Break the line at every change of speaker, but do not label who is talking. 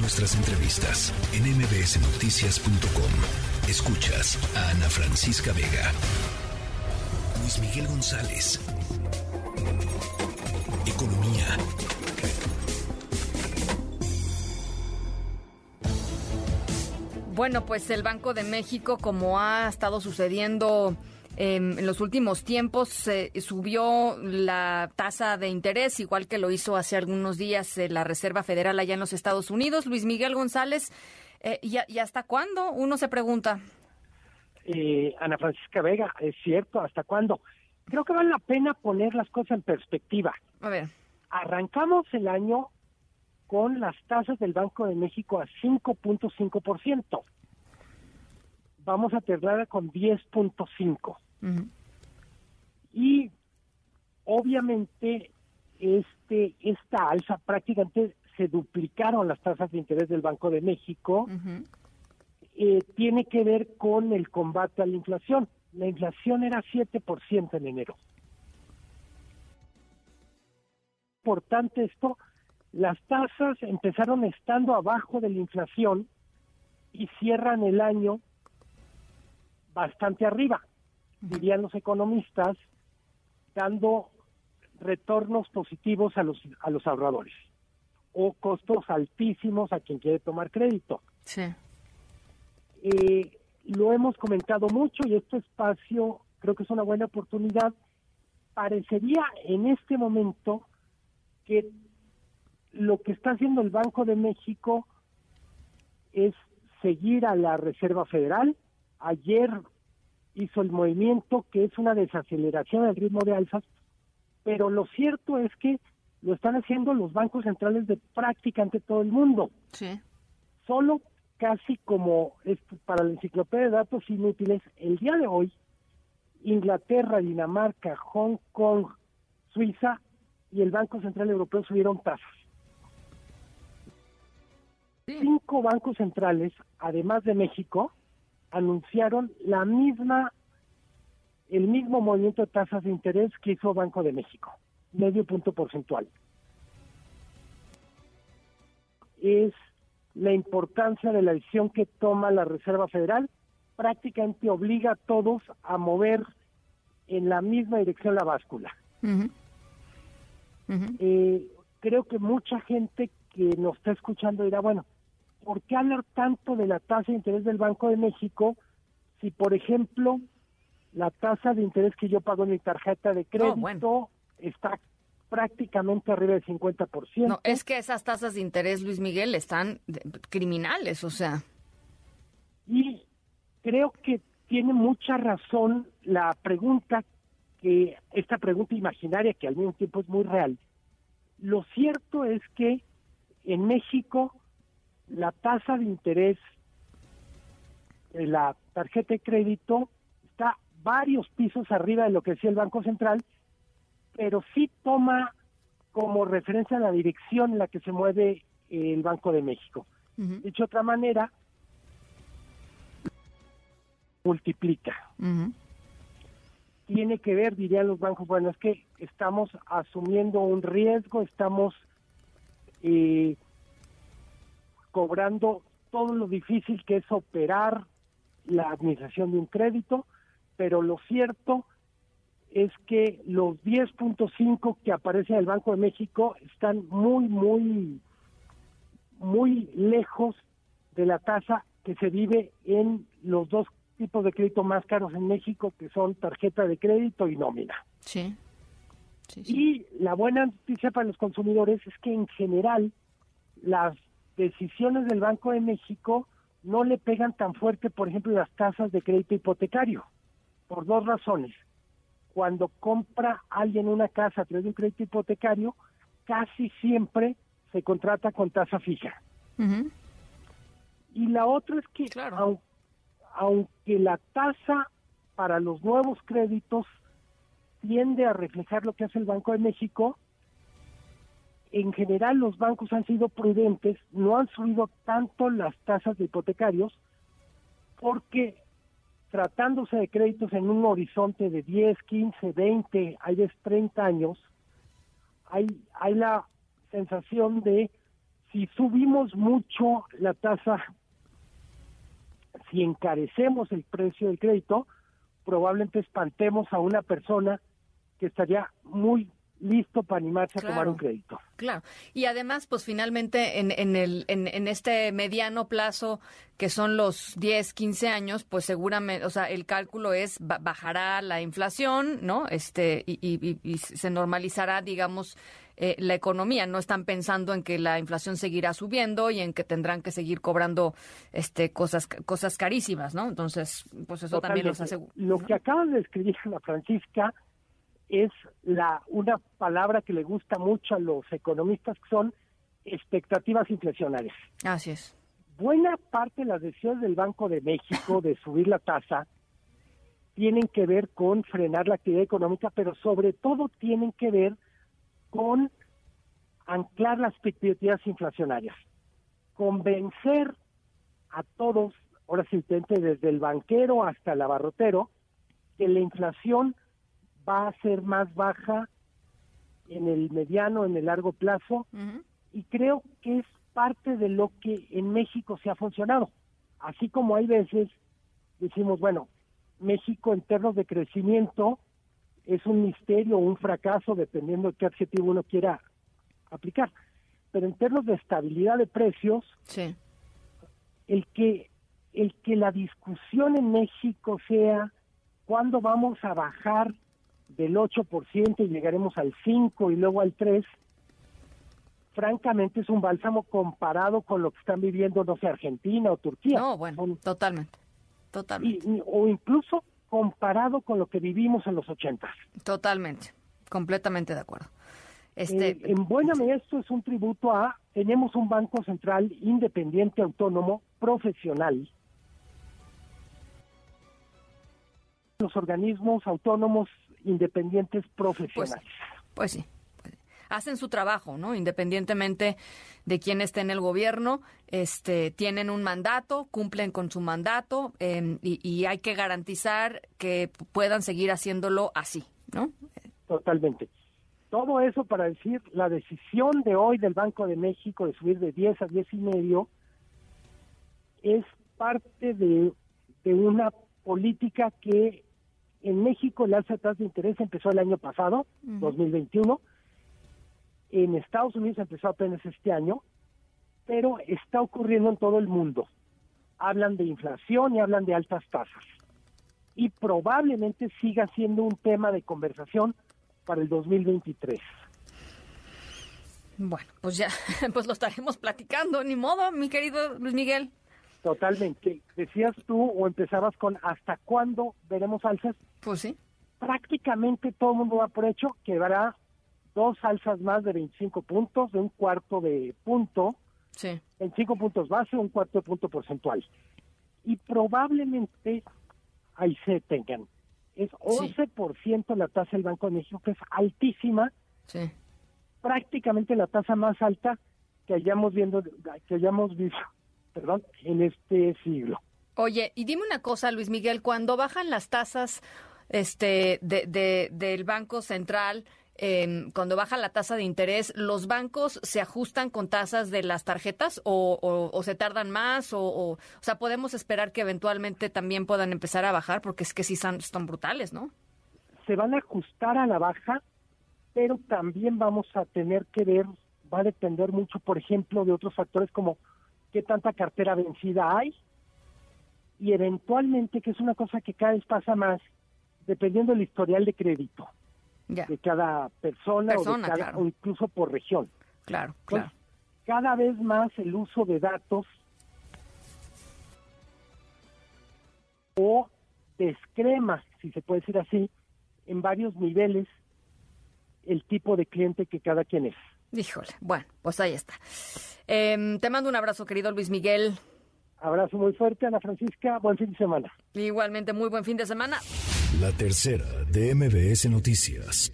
Nuestras entrevistas en mbsnoticias.com. Escuchas a Ana Francisca Vega. Luis Miguel González. Economía.
Bueno, pues el Banco de México, como ha estado sucediendo en los últimos tiempos, subió la tasa de interés, igual que lo hizo hace algunos días eh, la Reserva Federal allá en los Estados Unidos. Luis Miguel González, eh, ¿y, hasta cuándo? Uno se pregunta.
Eh, Ana Francisca Vega, es cierto, ¿hasta cuándo? Creo que vale la pena poner las cosas en perspectiva.
A ver.
Arrancamos el año con las tasas del Banco de México a 5.5%. Vamos a terminar con 10.5%. Y obviamente este esta alza prácticamente se duplicaron las tasas de interés del Banco de México. Eh, tiene que ver con el combate a la inflación. La inflación era 7% en enero. Importante esto las tasas empezaron estando abajo de la inflación y cierran el año bastante arriba, dirían los economistas, dando retornos positivos a los a los ahorradores o costos altísimos a quien quiere tomar crédito.
Sí.
Eh, lo hemos comentado mucho y este espacio creo que es una buena oportunidad. Parecería en este momento que lo que está haciendo el Banco de México es seguir a la Reserva Federal. Ayer hizo el movimiento que es una desaceleración del ritmo de alzas, pero lo cierto es que lo están haciendo los bancos centrales de prácticamente todo el mundo.
Sí.
Solo casi como para la enciclopedia de datos inútiles, el día de hoy, Inglaterra, Dinamarca, Hong Kong, Suiza y el Banco Central Europeo subieron tasas. Cinco bancos centrales, además de México, anunciaron la misma, el mismo movimiento de tasas de interés que hizo Banco de México, medio punto porcentual. Es la importancia de la decisión que toma la Reserva Federal, prácticamente obliga a todos a mover en la misma dirección la báscula. Eh, creo que mucha gente que nos está escuchando dirá, bueno, ¿por qué hablar tanto de la tasa de interés del Banco de México si, por ejemplo, la tasa de interés que yo pago en mi tarjeta de crédito está prácticamente arriba del 50%?
No, es que esas tasas de interés, Luis Miguel, están criminales, o sea.
Y creo que tiene mucha razón la pregunta que esta pregunta imaginaria que al mismo tiempo es muy real. Lo cierto es que en México la tasa de interés de la tarjeta de crédito está varios pisos arriba de lo que decía el Banco Central, pero sí toma como referencia la dirección en la que se mueve el Banco de México. Dicho de otra manera, multiplica. Tiene que ver, dirían los bancos, bueno, es que estamos asumiendo un riesgo, estamos eh, cobrando todo lo difícil que es operar la administración de un crédito, pero lo cierto es que los 10.5 que aparecen en el Banco de México están muy, muy, muy lejos de la tasa que se vive en los dos tipos de crédito más caros en México, que son tarjeta de crédito y nómina.
Sí.
sí. Y la buena noticia para los consumidores es que en general las decisiones del Banco de México no le pegan tan fuerte, por ejemplo, las tasas de crédito hipotecario, por dos razones. Cuando compra alguien una casa a través de un crédito hipotecario, casi siempre se contrata con tasa fija. Y la otra es que, aunque la tasa para los nuevos créditos tiende a reflejar lo que hace el Banco de México, en general los bancos han sido prudentes, no han subido tanto las tasas de hipotecarios porque tratándose de créditos en un horizonte de 10, 15, 20, hay veces 30 años, hay, hay la sensación de si subimos mucho la tasa, si encarecemos el precio del crédito, probablemente espantemos a una persona que estaría muy listo para animarse a tomar un crédito.
Claro. Y además, pues finalmente en, en, el, en, este mediano plazo, que son los 10, 15 años, pues seguramente, o sea, el cálculo es bajará la inflación, ¿no? Este, y, y, se normalizará, digamos, eh, la economía. No están pensando en que la inflación seguirá subiendo y en que tendrán que seguir cobrando este cosas cosas carísimas, ¿no? Entonces, pues eso también los asegura.
Lo que acaba de escribir la Francisca es la una palabra que le gusta mucho a los economistas que son expectativas inflacionarias.
Así es.
Buena parte de las decisiones del Banco de México de subir la tasa tienen que ver con frenar la actividad económica, pero sobre todo tienen que ver con anclar las expectativas inflacionarias, convencer a todos, ahora sí, desde el banquero hasta el abarrotero, que la inflación va a ser más baja en el mediano, en el largo plazo, y creo que es parte de lo que en México se ha funcionado. Así como hay veces decimos, bueno, México en términos de crecimiento es un misterio o un fracaso, dependiendo de qué adjetivo uno quiera aplicar. Pero en términos de estabilidad de precios, el que el que la discusión en México sea cuándo vamos a bajar del 8% y llegaremos al 5 y luego al 3, francamente es un bálsamo comparado con lo que están viviendo, no sé, Argentina o Turquía.
No, bueno, totalmente, totalmente.
o incluso comparado con lo que vivimos en los 80.
Totalmente, completamente de acuerdo. Este...
Eh, en buena medida esto es un tributo a, tenemos un Banco Central independiente, autónomo, profesional, los organismos autónomos independientes profesionales.
Pues, pues sí, hacen su trabajo, ¿no? Independientemente de quién esté en el gobierno, este, tienen un mandato, cumplen con su mandato em, y, hay que garantizar que puedan seguir haciéndolo así, ¿no?
Totalmente. Todo eso para decir, la decisión de hoy del Banco de México de subir de 10 a 10 y medio es parte de, de una política que en México el alza de tasas de interés empezó el año pasado, 2021. En Estados Unidos empezó apenas este año, pero está ocurriendo en todo el mundo. Hablan de inflación y hablan de altas tasas. Y probablemente siga siendo un tema de conversación para el 2023.
Bueno, pues ya, pues lo estaremos platicando, ni modo, mi querido Luis Miguel.
Totalmente. Decías tú o empezabas con ¿hasta cuándo veremos alzas?
Pues sí.
Prácticamente todo el mundo va por hecho que habrá dos alzas más de 25 puntos, de un cuarto de punto,
sí.
25 puntos base, un cuarto de punto porcentual. Y probablemente ahí se tengan. Es 11% la tasa del Banco de México, que es altísima.
Sí.
Prácticamente la tasa más alta que hayamos viendo, que hayamos visto perdón, en este siglo.
Oye, y dime una cosa, Luis Miguel, cuando bajan las tasas este, de, del Banco Central, em, cuando baja la tasa de interés, ¿los bancos se ajustan con tasas de las tarjetas o, o, se tardan más? O, o, sea, podemos esperar que eventualmente también puedan empezar a bajar porque es que sí son, están brutales, ¿no?
Se van a ajustar a la baja, pero también vamos a tener que ver, va a depender mucho, por ejemplo, de otros factores como qué tanta cartera vencida hay y eventualmente, que es una cosa que cada vez pasa más, dependiendo del historial de crédito de cada persona, o, incluso por región.
Claro, claro.
cada vez más el uso de datos o descrema, si se puede decir así, en varios niveles el tipo de cliente que cada quien es.
Híjole, bueno, pues ahí está. Em, te mando un abrazo, querido Luis Miguel.
Abrazo muy fuerte, Ana Francisca. Buen fin de semana.
Igualmente, muy buen fin de semana.
La tercera de MBS Noticias.